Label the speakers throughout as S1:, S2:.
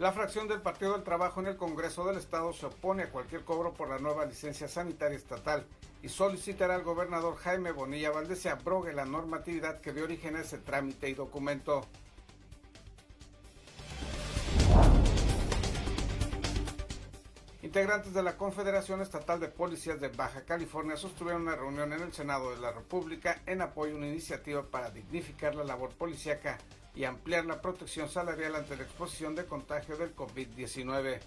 S1: La fracción del Partido del Trabajo en el Congreso del Estado se opone a cualquier cobro por la nueva licencia sanitaria estatal y solicitará al gobernador Jaime Bonilla Valdés se abrogue la normatividad que dio origen a ese trámite y documento. Integrantes de la Confederación Estatal de Policías de Baja California sostuvieron una reunión en el Senado de la República en apoyo a una iniciativa para dignificar la labor policíaca y ampliar la protección salarial ante la exposición de contagio del COVID-19.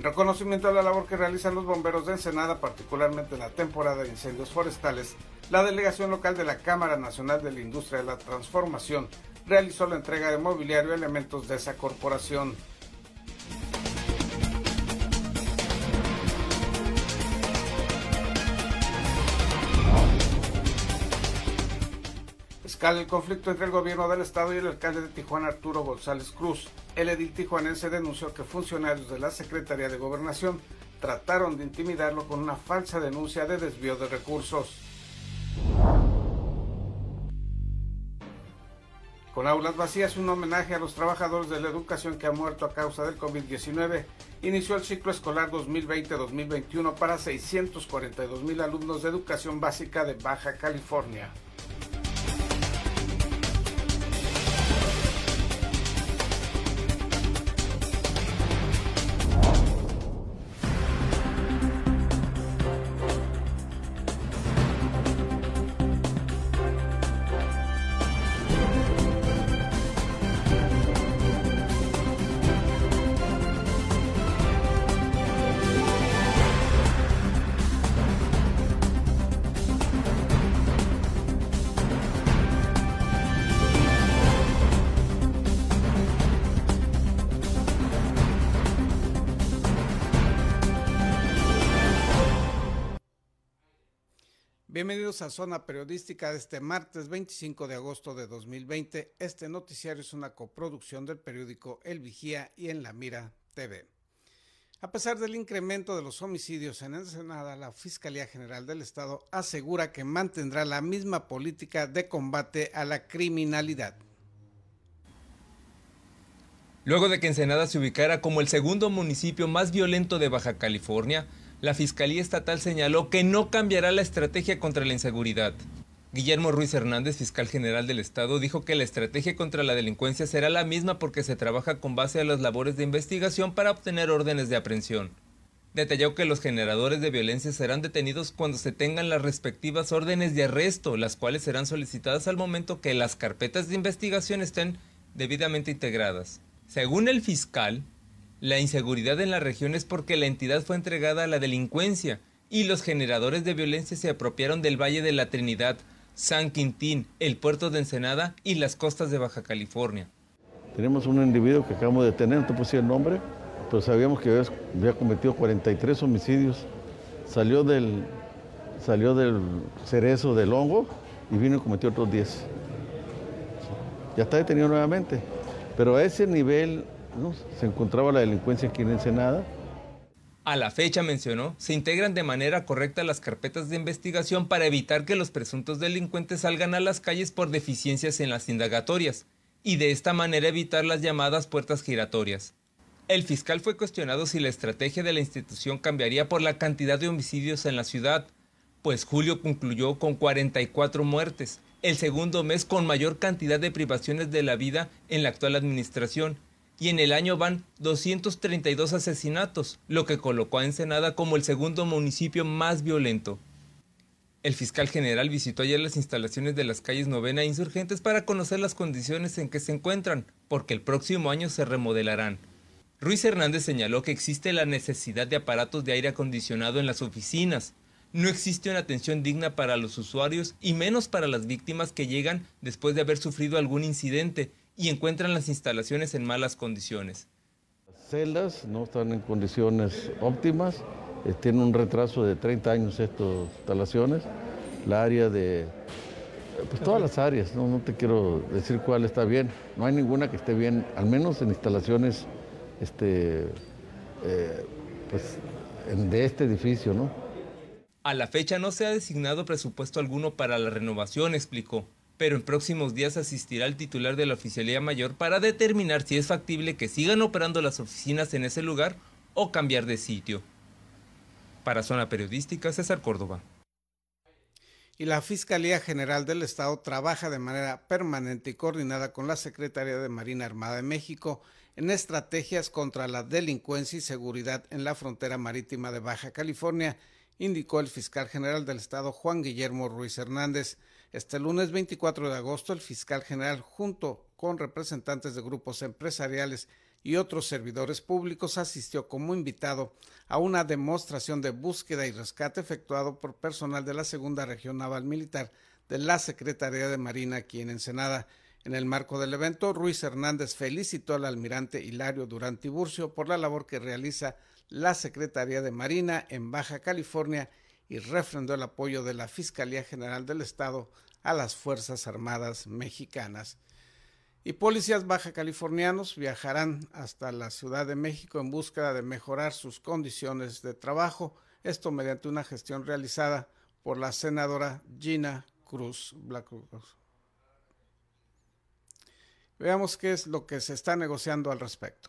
S1: En reconocimiento a la labor que realizan los bomberos de Ensenada, particularmente en la temporada de incendios forestales, la delegación local de la Cámara Nacional de la Industria de la Transformación realizó la entrega de mobiliario y elementos de esa corporación. Escala el conflicto entre el gobierno del estado y el alcalde de Tijuana, Arturo González Cruz. El edil tijuanense denunció que funcionarios de la Secretaría de Gobernación trataron de intimidarlo con una falsa denuncia de desvío de recursos. Con aulas vacías, un homenaje a los trabajadores de la educación que han muerto a causa del COVID-19, inició el ciclo escolar 2020-2021 para 642 mil alumnos de educación básica de Baja California. Bienvenidos a Zona Periodística de este martes 25 de agosto de 2020. Este noticiario es una coproducción del periódico El Vigía y en La Mira TV. A pesar del incremento de los homicidios en Ensenada, la Fiscalía General del Estado asegura que mantendrá la misma política de combate a la criminalidad.
S2: Luego de que Ensenada se ubicara como el segundo municipio más violento de Baja California, la Fiscalía Estatal señaló que no cambiará la estrategia contra la inseguridad. Guillermo Ruiz Hernández, fiscal general del Estado, dijo que la estrategia contra la delincuencia será la misma porque se trabaja con base a las labores de investigación para obtener órdenes de aprehensión. Detalló que los generadores de violencia serán detenidos cuando se tengan las respectivas órdenes de arresto, las cuales serán solicitadas al momento que las carpetas de investigación estén debidamente integradas. Según el fiscal, la inseguridad en la región es porque la entidad fue entregada a la delincuencia y los generadores de violencia se apropiaron del Valle de la Trinidad, San Quintín, el puerto de Ensenada y las costas de Baja California.
S3: Tenemos un individuo que acabamos de tener, no te puse el nombre, pero sabíamos que había cometido 43 homicidios. Salió del, salió del cerezo del hongo y vino y cometió otros 10. Ya está detenido nuevamente. Pero a ese nivel se encontraba la delincuencia aquí en Ensenada.
S2: A la fecha, mencionó, se integran de manera correcta las carpetas de investigación para evitar que los presuntos delincuentes salgan a las calles por deficiencias en las indagatorias y de esta manera evitar las llamadas puertas giratorias. El fiscal fue cuestionado si la estrategia de la institución cambiaría por la cantidad de homicidios en la ciudad, pues julio concluyó con 44 muertes, el segundo mes con mayor cantidad de privaciones de la vida en la actual administración y en el año van 232 asesinatos, lo que colocó a Ensenada como el segundo municipio más violento. El fiscal general visitó ayer las instalaciones de las calles Novena e Insurgentes para conocer las condiciones en que se encuentran, porque el próximo año se remodelarán. Ruiz Hernández señaló que existe la necesidad de aparatos de aire acondicionado en las oficinas. No existe una atención digna para los usuarios y menos para las víctimas que llegan después de haber sufrido algún incidente y encuentran las instalaciones en malas condiciones.
S3: Las celdas no están en condiciones óptimas, eh, tienen un retraso de 30 años estas instalaciones. La área de, pues todas las áreas, no, no te quiero decir cuál está bien, no hay ninguna que esté bien, al menos en instalaciones este, eh, pues, de este edificio, ¿no?
S2: A la fecha no se ha designado presupuesto alguno para la renovación, explicó, pero en próximos días asistirá el titular de la Oficialía Mayor para determinar si es factible que sigan operando las oficinas en ese lugar o cambiar de sitio. Para Zona Periodística, César Córdoba.
S1: Y la Fiscalía General del Estado trabaja de manera permanente y coordinada con la Secretaría de Marina Armada de México en estrategias contra la delincuencia y seguridad en la frontera marítima de Baja California indicó el fiscal general del Estado Juan Guillermo Ruiz Hernández. Este lunes 24 de agosto, el fiscal general, junto con representantes de grupos empresariales y otros servidores públicos, asistió como invitado a una demostración de búsqueda y rescate efectuado por personal de la Segunda Región Naval Militar de la Secretaría de Marina aquí en Ensenada. En el marco del evento, Ruiz Hernández felicitó al almirante Hilario Durán Tiburcio por la labor que realiza la Secretaría de Marina en Baja California y refrendó el apoyo de la Fiscalía General del Estado a las Fuerzas Armadas mexicanas. Y policías baja californianos viajarán hasta la Ciudad de México en búsqueda de mejorar sus condiciones de trabajo, esto mediante una gestión realizada por la senadora Gina Cruz Veamos qué es lo que se está negociando al respecto.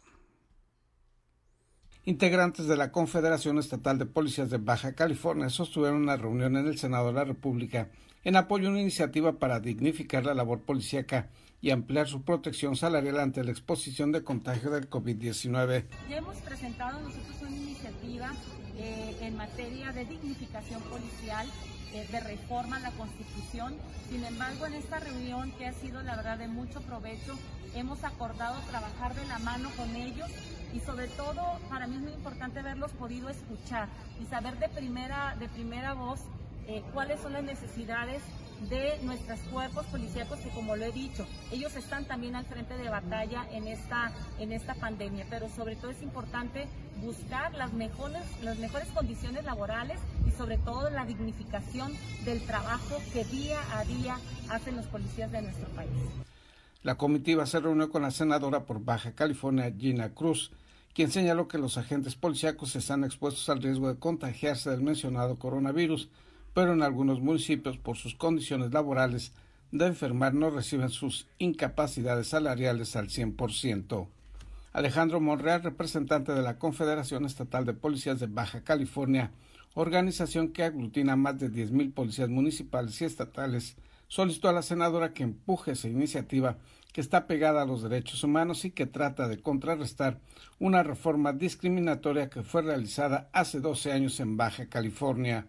S1: Integrantes de la Confederación Estatal de Policías de Baja California sostuvieron una reunión en el Senado de la República en apoyo a una iniciativa para dignificar la labor policíaca y ampliar su protección salarial ante la exposición de contagio del COVID-19.
S4: Ya hemos presentado nosotros una iniciativa eh, en materia de dignificación policial, eh, de reforma a la Constitución. Sin embargo, en esta reunión, que ha sido la verdad de mucho provecho, hemos acordado trabajar de la mano con ellos y sobre todo para mí es muy importante haberlos podido escuchar y saber de primera, de primera voz eh, cuáles son las necesidades de nuestros cuerpos policíacos que como lo he dicho, ellos están también al frente de batalla en esta, en esta pandemia, pero sobre todo es importante buscar las mejores, las mejores condiciones laborales y sobre todo la dignificación del trabajo que día a día hacen los policías de nuestro país.
S1: La comitiva se reunió con la senadora por Baja California, Gina Cruz, quien señaló que los agentes policíacos están expuestos al riesgo de contagiarse del mencionado coronavirus, pero en algunos municipios, por sus condiciones laborales de enfermar, no reciben sus incapacidades salariales al 100%. Alejandro Monreal, representante de la Confederación Estatal de Policías de Baja California, organización que aglutina más de 10.000 policías municipales y estatales, solicitó a la senadora que empuje esa iniciativa que está pegada a los derechos humanos y que trata de contrarrestar una reforma discriminatoria que fue realizada hace 12 años en Baja California.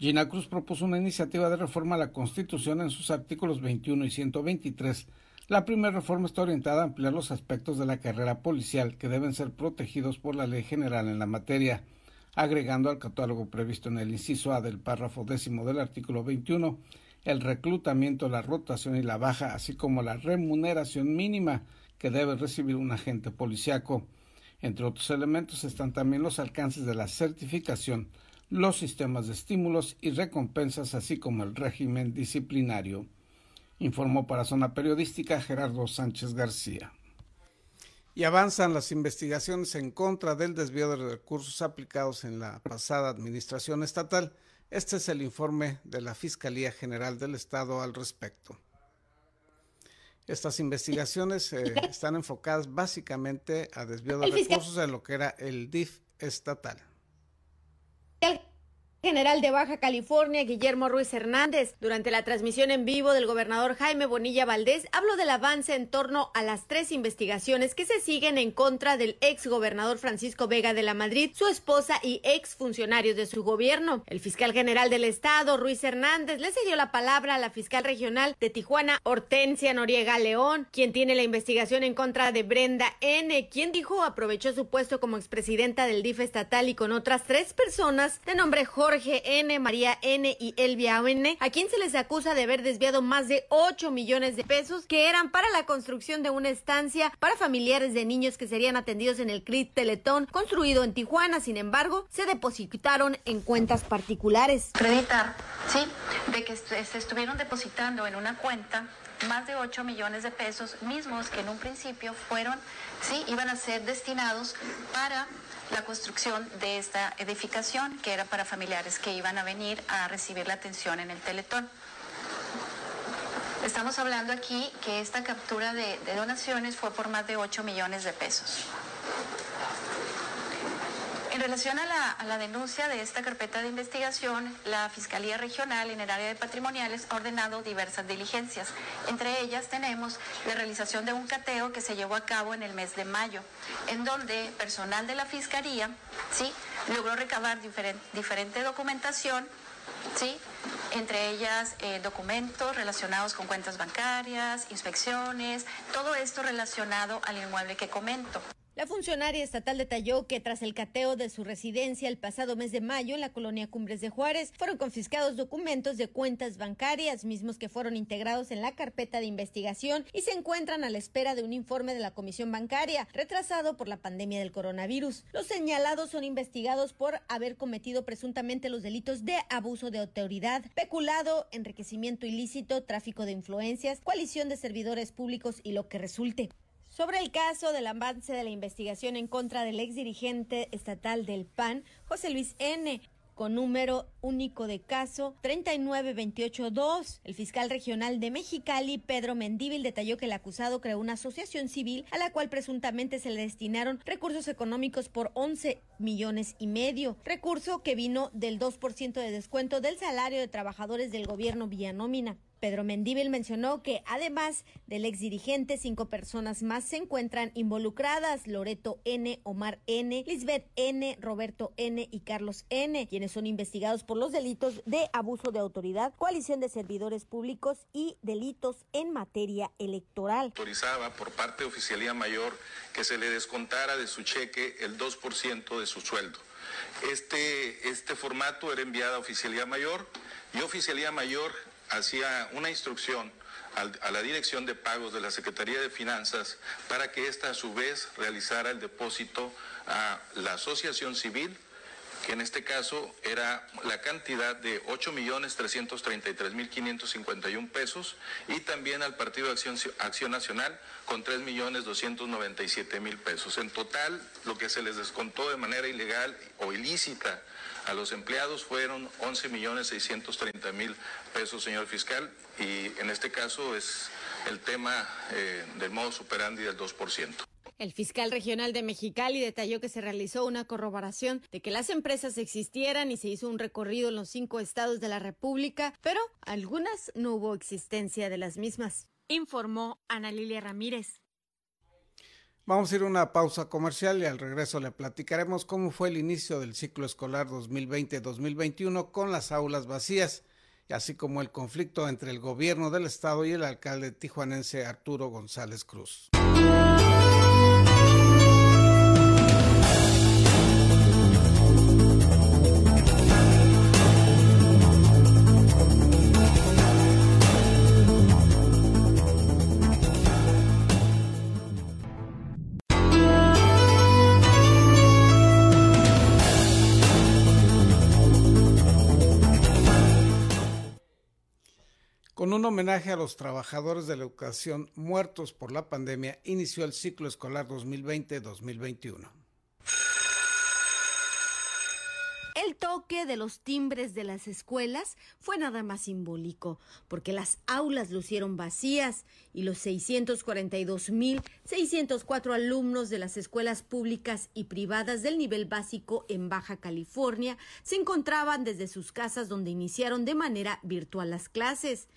S1: Gina Cruz propuso una iniciativa de reforma a la Constitución en sus artículos 21 y 123. La primera reforma está orientada a ampliar los aspectos de la carrera policial que deben ser protegidos por la ley general en la materia, agregando al catálogo previsto en el inciso A del párrafo décimo del artículo 21 el reclutamiento, la rotación y la baja, así como la remuneración mínima que debe recibir un agente policiaco. Entre otros elementos están también los alcances de la certificación, los sistemas de estímulos y recompensas, así como el régimen disciplinario. Informó para Zona Periodística Gerardo Sánchez García. Y avanzan las investigaciones en contra del desvío de recursos aplicados en la pasada administración estatal. Este es el informe de la Fiscalía General del Estado al respecto. Estas investigaciones eh, están enfocadas básicamente a desvío de recursos de lo que era el DIF estatal al
S5: general de Baja California, Guillermo Ruiz Hernández. Durante la transmisión en vivo del gobernador Jaime Bonilla Valdés, habló del avance en torno a las tres investigaciones que se siguen en contra del ex gobernador Francisco Vega de la Madrid, su esposa y ex funcionarios de su gobierno. El fiscal general del estado, Ruiz Hernández, le cedió la palabra a la fiscal regional de Tijuana, Hortensia Noriega León, quien tiene la investigación en contra de Brenda N., quien dijo aprovechó su puesto como expresidenta del DIF estatal y con otras tres personas de nombre Jorge Jorge N., María N. y Elvia N., a quien se les acusa de haber desviado más de 8 millones de pesos que eran para la construcción de una estancia para familiares de niños que serían atendidos en el CRIT Teletón construido en Tijuana. Sin embargo, se depositaron en cuentas particulares.
S6: Acreditar, sí, de que se estuvieron depositando en una cuenta más de 8 millones de pesos mismos que en un principio fueron, sí, iban a ser destinados para la construcción de esta edificación, que era para familiares que iban a venir a recibir la atención en el Teletón. Estamos hablando aquí que esta captura de, de donaciones fue por más de 8 millones de pesos. En relación a la, denuncia de esta carpeta de investigación, la Fiscalía Regional en el área de patrimoniales ha ordenado diversas diligencias. Entre ellas tenemos la realización de un cateo que se llevó a cabo en el mes de mayo, en donde personal de la Fiscalía ¿sí? logró recabar diferente documentación ¿sí? entre ellas eh, documentos relacionados con cuentas bancarias, inspecciones, todo esto relacionado al inmueble que comento.
S5: La funcionaria estatal detalló que tras el cateo de su residencia el pasado mes de mayo en la colonia Cumbres de Juárez fueron confiscados documentos de cuentas bancarias, mismos que fueron integrados en la carpeta de investigación y se encuentran a la espera de un informe de la Comisión Bancaria, retrasado por la pandemia del coronavirus. Los señalados son investigados por haber cometido presuntamente los delitos de abuso de autoridad, peculado, enriquecimiento ilícito, tráfico de influencias, coalición de servidores públicos y lo que resulte. Sobre el caso del avance de la investigación en contra del ex dirigente estatal del PAN, José Luis N., con número único de caso 39282. El fiscal regional de Mexicali, Pedro Mendíbil, detalló que el acusado creó una asociación civil a la cual presuntamente se le destinaron recursos económicos por 11 millones y medio, recurso que vino del 2% de descuento del salario de trabajadores del gobierno vía nómina. Pedro Mendíbil mencionó que además del ex dirigente, cinco personas más se encuentran involucradas, Loreto N, Omar N, Lisbeth N, Roberto N y Carlos N, quienes son investigados por los delitos de abuso de autoridad, coalición de servidores públicos y delitos en materia electoral.
S7: Autorizaba por parte de Oficialía Mayor que se le descontara de su cheque el 2% de su sueldo. Este, este formato era enviado a Oficialía Mayor y Oficialía Mayor hacía una instrucción a la Dirección de Pagos de la Secretaría de Finanzas para que ésta a su vez realizara el depósito a la Asociación Civil, que en este caso era la cantidad de 8.333.551 pesos, y también al Partido Acción, Acción Nacional con 3.297.000 pesos. En total, lo que se les descontó de manera ilegal o ilícita a los empleados fueron 11 millones 630 mil pesos, señor fiscal, y en este caso es el tema eh, del modo superandi del 2%.
S5: El fiscal regional de Mexicali detalló que se realizó una corroboración de que las empresas existieran y se hizo un recorrido en los cinco estados de la República, pero algunas no hubo existencia de las mismas, informó Ana Lilia Ramírez.
S1: Vamos a ir a una pausa comercial y al regreso le platicaremos cómo fue el inicio del ciclo escolar 2020-2021 con las aulas vacías, así como el conflicto entre el gobierno del estado y el alcalde tijuanense Arturo González Cruz. Un homenaje a los trabajadores de la educación muertos por la pandemia, inició el ciclo escolar 2020-2021.
S5: El toque de los timbres de las escuelas fue nada más simbólico, porque las aulas lucieron vacías y los 642.604 alumnos de las escuelas públicas y privadas del nivel básico en Baja California se encontraban desde sus casas donde iniciaron de manera virtual las clases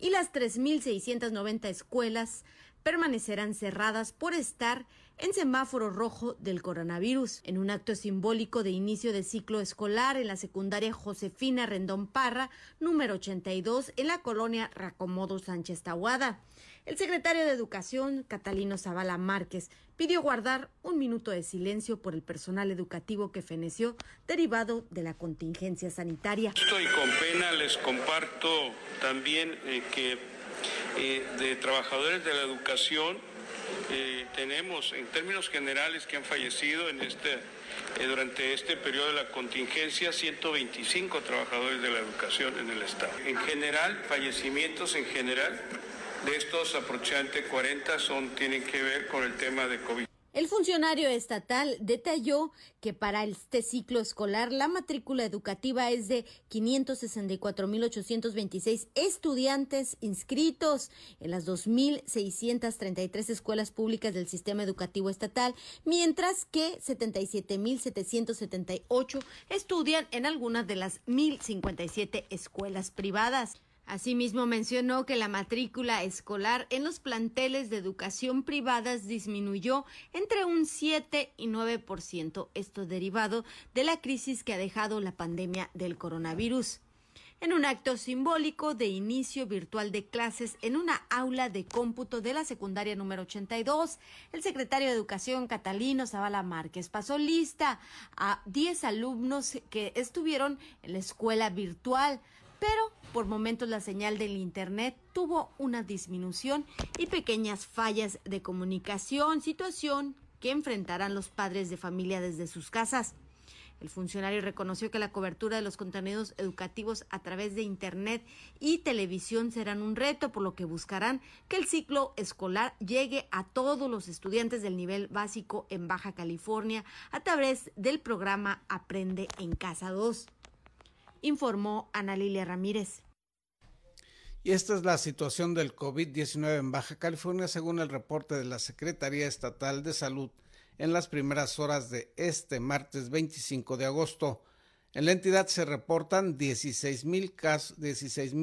S5: y las 3.690 escuelas permanecerán cerradas por estar en semáforo rojo del coronavirus. En un acto simbólico de inicio de ciclo escolar en la secundaria Josefina Rendón Parra, número 82, en la colonia Racomodo Sánchez Tahuada. El secretario de Educación, Catalino Zavala Márquez, pidió guardar un minuto de silencio por el personal educativo que feneció derivado de la contingencia sanitaria.
S8: Estoy con pena les comparto también eh, que eh, de trabajadores de la educación eh, tenemos en términos generales que han fallecido en este durante este periodo de la contingencia 125 trabajadores de la educación en el estado. En general, fallecimientos en general De estos aproximadamente 40 son, tienen que ver con el tema de COVID.
S5: El funcionario estatal detalló que para este ciclo escolar la matrícula educativa es de 564.826 estudiantes inscritos en las 2.633 escuelas públicas del sistema educativo estatal, mientras que 77.778 estudian en algunas de las 1.057 escuelas privadas. Asimismo, mencionó que la matrícula escolar en los planteles de educación privadas disminuyó entre un 7 y 9%, esto derivado de la crisis que ha dejado la pandemia del coronavirus. En un acto simbólico de inicio virtual de clases en una aula de cómputo de la secundaria número 82, el secretario de Educación Catalino Zavala Márquez pasó lista a 10 alumnos que estuvieron en la escuela virtual pero por momentos la señal del Internet tuvo una disminución y pequeñas fallas de comunicación, situación que enfrentarán los padres de familia desde sus casas. El funcionario reconoció que la cobertura de los contenidos educativos a través de Internet y televisión serán un reto, por lo que buscarán que el ciclo escolar llegue a todos los estudiantes del nivel básico en Baja California a través del programa Aprende en Casa 2 informó Ana Lilia Ramírez.
S1: Y esta es la situación del COVID-19 en Baja California según el reporte de la Secretaría Estatal de Salud en las primeras horas de este martes 25 de agosto. En la entidad se reportan 16.082 casos, 16,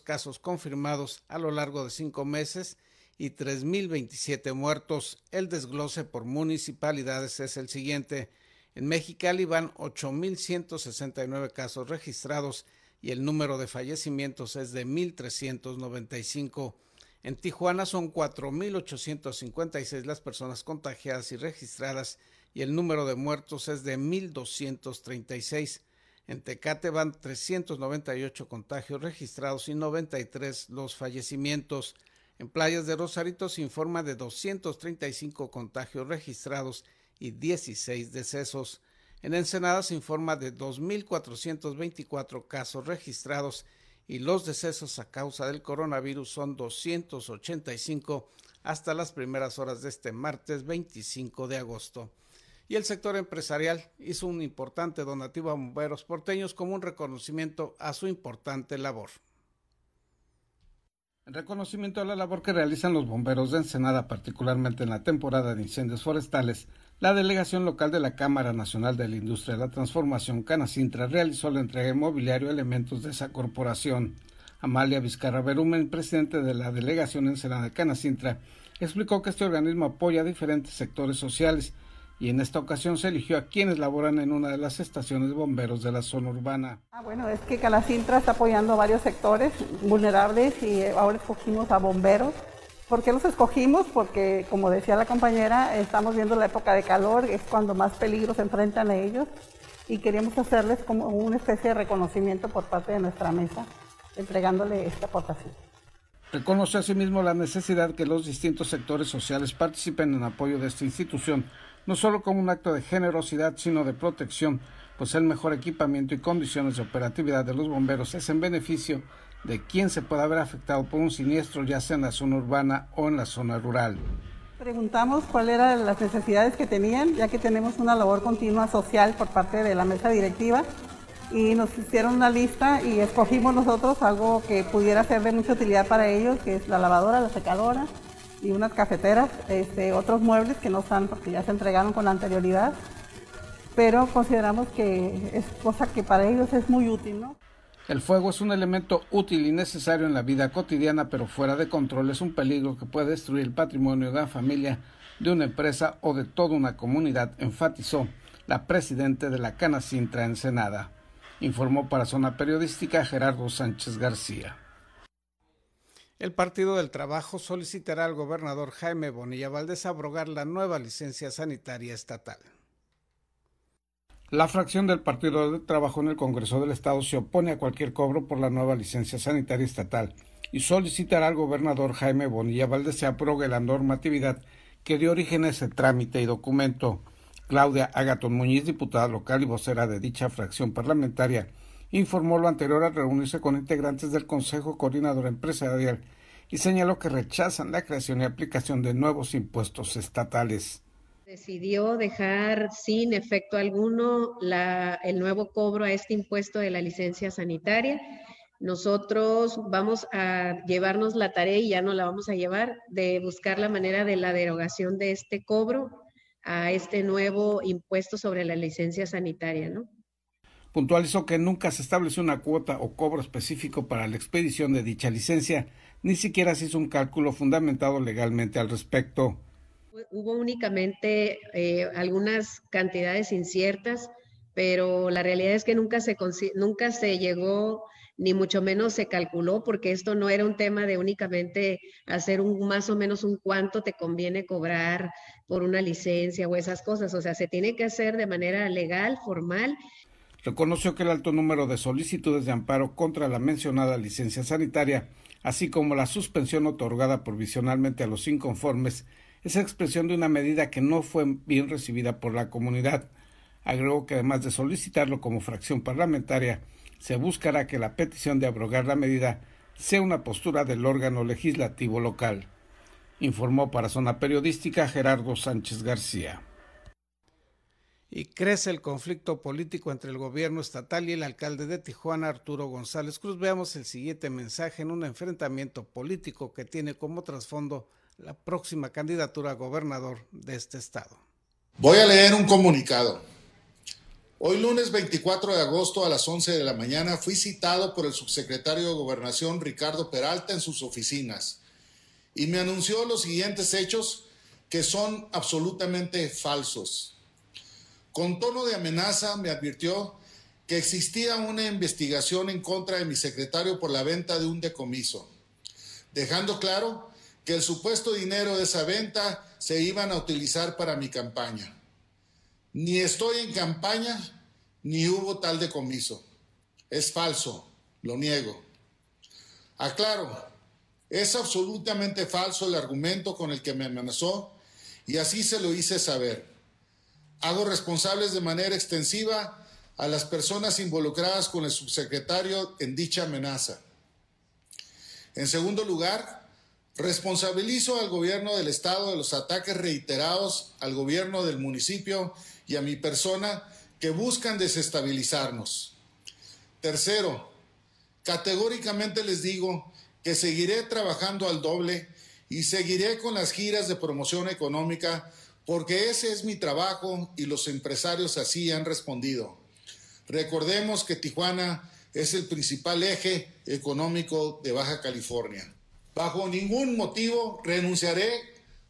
S1: casos confirmados a lo largo de cinco meses y 3.027 muertos. El desglose por municipalidades es el siguiente. En Mexicali van 8.169 casos registrados y el número de fallecimientos es de 1.395. En Tijuana son 4.856 las personas contagiadas y registradas y el número de muertos es de 1.236. En Tecate van 398 contagios registrados y 93 los fallecimientos. En Playas de Rosarito se informa de 235 contagios registrados y 16 decesos. En Ensenada se informa de 2.424 casos registrados y los decesos a causa del coronavirus son 285 hasta las primeras horas de este martes 25 de agosto. Y el sector empresarial hizo un importante donativo a bomberos porteños como un reconocimiento a su importante labor. En reconocimiento a la labor que realizan los bomberos de Ensenada, particularmente en la temporada de incendios forestales, la delegación local de la Cámara Nacional de la Industria de la Transformación, Canacintra, realizó la entrega de mobiliario a elementos de esa corporación. Amalia Vizcarra Berumen, presidente de la delegación en Senada de Canacintra, explicó que este organismo apoya a diferentes sectores sociales y en esta ocasión se eligió a quienes laboran en una de las estaciones bomberos de la zona urbana.
S9: Ah, bueno, es que Canacintra está apoyando a varios sectores vulnerables y ahora escogimos a bomberos ¿Por qué los escogimos? Porque, como decía la compañera, estamos viendo la época de calor, es cuando más peligros se enfrentan a ellos y queríamos hacerles como una especie de reconocimiento por parte de nuestra mesa, entregándole esta aportación.
S1: Reconoce asimismo la necesidad que los distintos sectores sociales participen en apoyo de esta institución, no solo como un acto de generosidad, sino de protección, pues el mejor equipamiento y condiciones de operatividad de los bomberos es en beneficio de quién se puede haber afectado por un siniestro, ya sea en la zona urbana o en la zona rural.
S9: Preguntamos cuáles eran las necesidades que tenían, ya que tenemos una labor continua social por parte de la mesa directiva y nos hicieron una lista y escogimos nosotros algo que pudiera ser de mucha utilidad para ellos, que es la lavadora, la secadora y unas cafeteras, este, otros muebles que no están porque ya se entregaron con anterioridad, pero consideramos que es cosa que para ellos es muy útil, ¿no?
S1: El fuego es un elemento útil y necesario en la vida cotidiana, pero fuera de control es un peligro que puede destruir el patrimonio de la familia, de una empresa o de toda una comunidad, enfatizó la presidenta de la Canacintra Ensenada. Informó para Zona Periodística Gerardo Sánchez García. El Partido del Trabajo solicitará al gobernador Jaime Bonilla Valdés abrogar la nueva licencia sanitaria estatal. La fracción del Partido de Trabajo en el Congreso del Estado se opone a cualquier cobro por la nueva licencia sanitaria estatal y solicitará al gobernador Jaime Bonilla Valdés se abrogue la normatividad que dio origen a ese trámite y documento. Claudia Agaton Muñiz, diputada local y vocera de dicha fracción parlamentaria, informó lo anterior al reunirse con integrantes del Consejo Coordinador Empresarial y señaló que rechazan la creación y aplicación de nuevos impuestos estatales.
S10: Decidió dejar sin efecto alguno el nuevo cobro a este impuesto de la licencia sanitaria. Nosotros vamos a llevarnos la tarea y ya no la vamos a llevar de buscar la manera de la derogación de este cobro a este nuevo impuesto sobre la licencia sanitaria, ¿no?
S1: Puntualizó que nunca se estableció una cuota o cobro específico para la expedición de dicha licencia, ni siquiera se hizo un cálculo fundamentado legalmente al respecto.
S10: Hubo únicamente eh, algunas cantidades inciertas, pero la realidad es que nunca se, nunca se llegó ni mucho menos se calculó, porque esto no era un tema de únicamente hacer un más o menos un cuánto te conviene cobrar por una licencia o esas cosas. O sea, se tiene que hacer de manera legal, formal.
S1: Reconoció que el alto número de solicitudes de amparo contra la mencionada licencia sanitaria, así como la suspensión otorgada provisionalmente a los inconformes, es expresión de una medida que no fue bien recibida por la comunidad. Agregó que además de solicitarlo como fracción parlamentaria, se buscará que la petición de abrogar la medida sea una postura del órgano legislativo local, informó para Zona Periodística Gerardo Sánchez García. Y crece el conflicto político entre el gobierno estatal y el alcalde de Tijuana, Arturo González Cruz. Veamos el siguiente mensaje en un enfrentamiento político que tiene como trasfondo la próxima candidatura a gobernador de este estado.
S11: Voy a leer un comunicado. Hoy lunes 24 de agosto a las 11 de la mañana fui citado por el subsecretario de Gobernación Ricardo Peralta en sus oficinas y me anunció los siguientes hechos que son absolutamente falsos. Con tono de amenaza me advirtió que existía una investigación en contra de mi secretario por la venta de un decomiso, dejando claro que el supuesto dinero de esa venta se iban a utilizar para mi campaña. Ni estoy en campaña, ni hubo tal decomiso. Es falso, lo niego. Aclaro, es absolutamente falso el argumento con el que me amenazó y así se lo hice saber. Hago responsables de manera extensiva a las personas involucradas con el subsecretario en dicha amenaza. En segundo lugar, responsabilizo al gobierno del Estado de los ataques reiterados al gobierno del municipio y a mi persona que buscan desestabilizarnos. Tercero, categóricamente les digo que seguiré trabajando al doble y seguiré con las giras de promoción económica porque ese es mi trabajo y los empresarios así han respondido. Recordemos que Tijuana es el principal eje económico de Baja California. Bajo ningún motivo renunciaré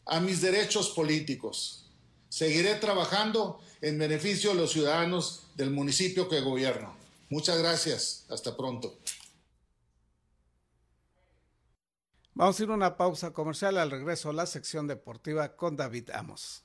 S11: a mis derechos políticos. Seguiré trabajando en beneficio de los ciudadanos del municipio que gobierno. Muchas gracias. Hasta pronto.
S1: Vamos a ir a una pausa comercial al regreso a la sección deportiva con David Amos.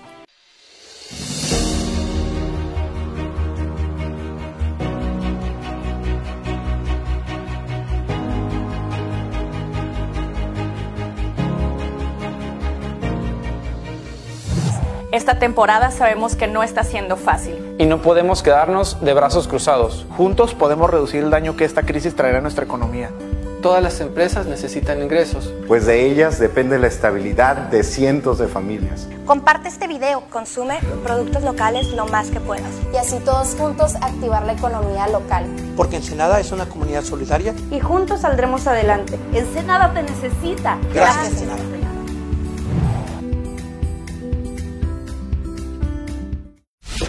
S12: Esta temporada sabemos que no está siendo fácil.
S13: Y no podemos quedarnos de brazos cruzados.
S14: Juntos podemos reducir el daño que esta crisis traerá a nuestra economía.
S15: Todas las empresas necesitan ingresos.
S16: Pues de ellas depende la estabilidad de cientos de familias.
S17: Comparte este video, consume productos locales lo más que puedas.
S18: Y así todos juntos activar la economía local.
S19: Porque Ensenada es una comunidad solidaria.
S20: Y juntos saldremos adelante.
S21: Ensenada te necesita.
S19: Gracias, Gracias Ensenada.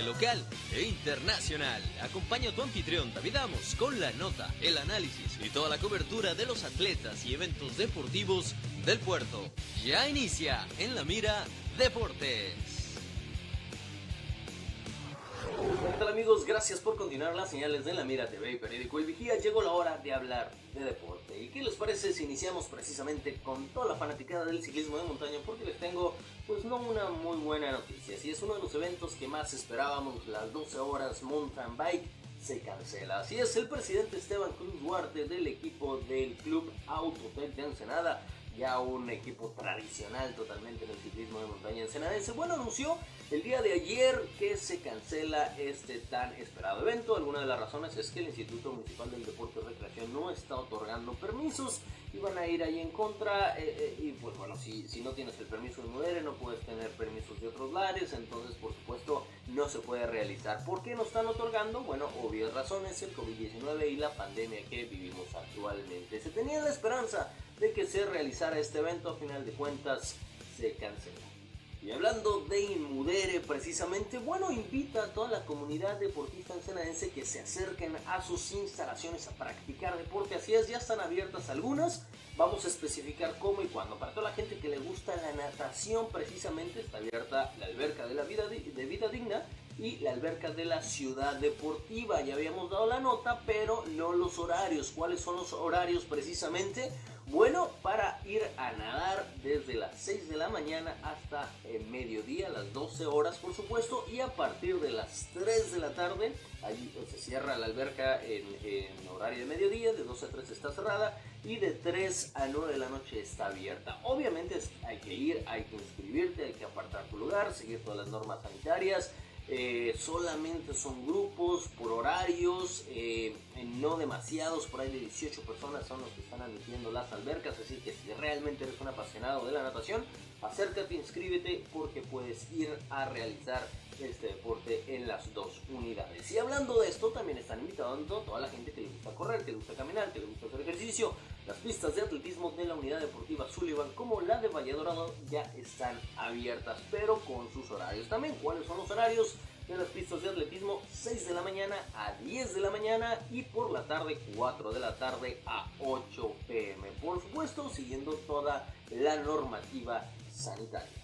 S22: Local e internacional. Acompaña a tu anfitrión David Amos con la nota, el análisis y toda la cobertura de los atletas y eventos deportivos del puerto. Ya inicia en la mira Deportes. ¿Qué tal amigos? Gracias por continuar las señales de la Mira TV y Periódico El Vigía. Llegó la hora de hablar de deporte. ¿Y qué les parece si iniciamos precisamente con toda la fanaticada del ciclismo de montaña? Porque les tengo, pues no una muy buena noticia. Si es uno de los eventos que más esperábamos, las 12 horas mountain bike, se cancela. Así es, el presidente Esteban Cruz Duarte del equipo del Club Autotech de Ensenada ya un equipo tradicional totalmente en el ciclismo de montaña ensenadense. Bueno, anunció el día de ayer que se cancela este tan esperado evento. Alguna de las razones es que el Instituto Municipal del Deporte y Recreación no está otorgando permisos y van a ir ahí en contra. Eh, eh, y pues bueno, si, si no tienes el permiso de Mudere, no puedes tener permisos de otros lares, entonces por supuesto no se puede realizar. ¿Por qué no están otorgando? Bueno, obvias razones, el COVID-19 y la pandemia que vivimos actualmente. Se tenía la esperanza de que se realizara este evento, a final de cuentas se canceló. Y hablando de Inmudere precisamente, bueno, invita a toda la comunidad deportista ensenadense que se acerquen a sus instalaciones a practicar deporte. Así es, ya están abiertas algunas. Vamos a especificar cómo y cuándo. Para toda la gente que le gusta la natación, precisamente está abierta la alberca de la vida de vida digna y la alberca de la ciudad deportiva. Ya habíamos dado la nota, pero no los horarios. ¿Cuáles son los horarios precisamente? Bueno, para ir a nadar desde las 6 de la mañana hasta el mediodía, las 12 horas por supuesto, y a partir de las 3 de la tarde, allí se cierra la alberca en, horario de mediodía, de 12 a 3 está cerrada y de 3 a 9 de la noche está abierta. Obviamente hay que ir, hay que inscribirte, hay que apartar tu lugar, seguir todas las normas sanitarias. Eh, solamente son grupos por horarios, eh, no demasiados, por ahí de 18 personas son los que están admitiendo las albercas, así que si realmente eres un apasionado de la natación, acércate, inscríbete porque puedes ir a realizar este deporte en las dos unidades. Y hablando de esto, también están invitando a toda la gente que le gusta correr, que le gusta caminar, que le gusta hacer ejercicio. Las pistas de atletismo de la unidad deportiva Sullivan, como la de Valle Dorado, ya están abiertas, pero con sus horarios también. ¿Cuáles son los horarios? de las pistas de atletismo 6 de la mañana a 10 de la mañana y por la tarde 4 de la tarde a 8 pm. Por supuesto, siguiendo toda la normativa sanitaria.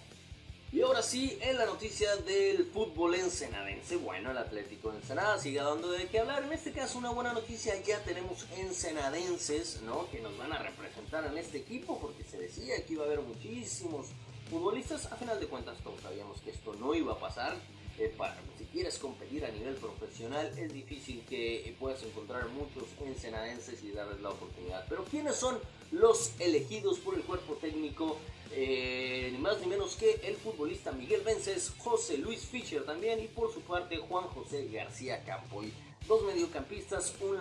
S22: Y ahora sí, en la noticia del fútbol ensenadense, bueno, el Atlético de Ensenada sigue dando de qué hablar. En este caso, una buena noticia, ya tenemos ensenadenses, ¿no? Que nos van a representar en este equipo, porque se decía que iba a haber muchísimos futbolistas. A final de cuentas, todos sabíamos que esto no iba a pasar. Eh, para, si quieres competir a nivel profesional, es difícil que puedas encontrar muchos ensenadenses y darles la oportunidad. Pero ¿quiénes son los elegidos por el cuerpo técnico? Eh, ni más ni menos que el futbolista Miguel Vences, José Luis Fischer también y por su parte Juan José García Campo. Y dos mediocampistas, un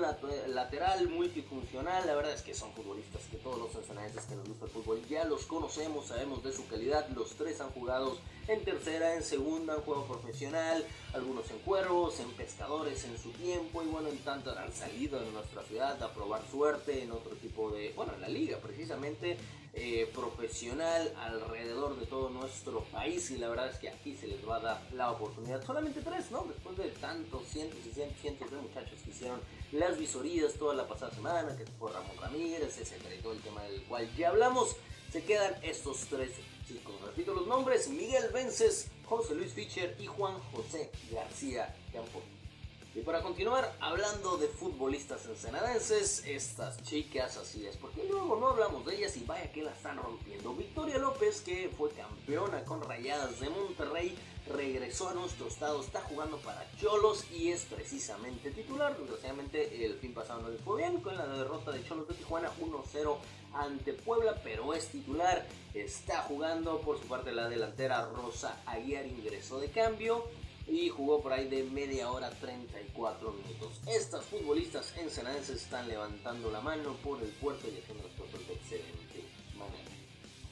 S22: lateral multifuncional. La verdad es que son futbolistas que todos los ensenadenses que nos gusta el fútbol ya los conocemos, sabemos de su calidad. Los tres han jugado en tercera, en segunda, en juego profesional, algunos en cuervos, en pescadores en su tiempo y bueno, en tanto han salido de nuestra ciudad a probar suerte en otro tipo de, bueno, en la liga precisamente eh, profesional alrededor de todo nuestro país y la verdad es que aquí se les va a dar la oportunidad. Solamente tres, ¿no? Después de tantos cientos y cientos, cientos de muchachos que hicieron las visorías toda la pasada semana, que fue Ramón Ramírez, etcétera, y todo el tema del cual ya hablamos, se quedan estos tres chicos. Repito los nombres, Miguel Vences, José Luis Fischer y Juan José García Campo. Y para continuar hablando de futbolistas ensenadenses, estas chicas, así es, porque luego no hablamos de ellas y vaya que la están rompiendo. Victoria López, que fue campeona con Rayadas de Monterrey, regresó a nuestro estado, está jugando para Cholos y es precisamente titular. Desgraciadamente el fin pasado no le fue bien con la derrota de Cholos de Tijuana 1-0 ante Puebla, pero es titular, está jugando por su parte la delantera Rosa Aguiar ingresó de cambio y jugó por ahí de media hora 34 minutos. Estas futbolistas ensenadenses están levantando la mano por el puerto y haciendo las cosas de excelente manera.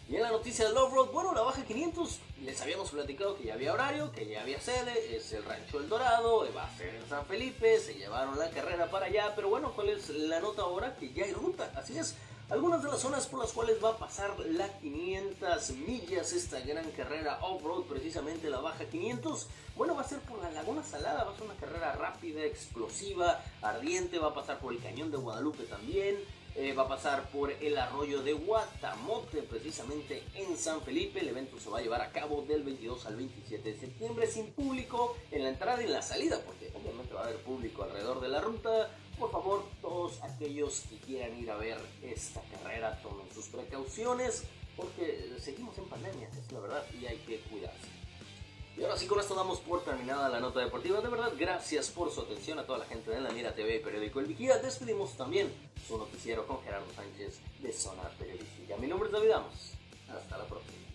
S22: Y en la noticia de Love Road, bueno, la baja 500, les habíamos platicado que ya había horario, que ya había sede, es el Rancho El Dorado, va a ser en San Felipe, se llevaron la carrera para allá, pero bueno, ¿cuál es la nota ahora? Que ya hay ruta, así es, algunas de las zonas por las cuales va a pasar la 500 millas, esta gran carrera off-road, precisamente la baja 500. Bueno, va a ser por la Laguna Salada, va a ser una carrera rápida, explosiva, ardiente, va a pasar por el Cañón de Guadalupe también. Eh, va a pasar por el arroyo de Guatamote, precisamente en San Felipe. El evento se va a llevar a cabo del 22 al 27 de septiembre sin público en la entrada y en la salida, porque obviamente va a haber público alrededor de la ruta. Por favor, todos aquellos que quieran ir a ver esta carrera tomen sus precauciones, porque seguimos en pandemia, es la verdad, y hay que cuidarse. Y ahora sí, con esto damos por terminada la nota deportiva. De verdad, gracias por su atención a toda la gente de la Mira TV y Periódico El Vigía. Despedimos también su noticiero con Gerardo Sánchez de Zona Periodística. Mi nombre es David Amos. Hasta la próxima.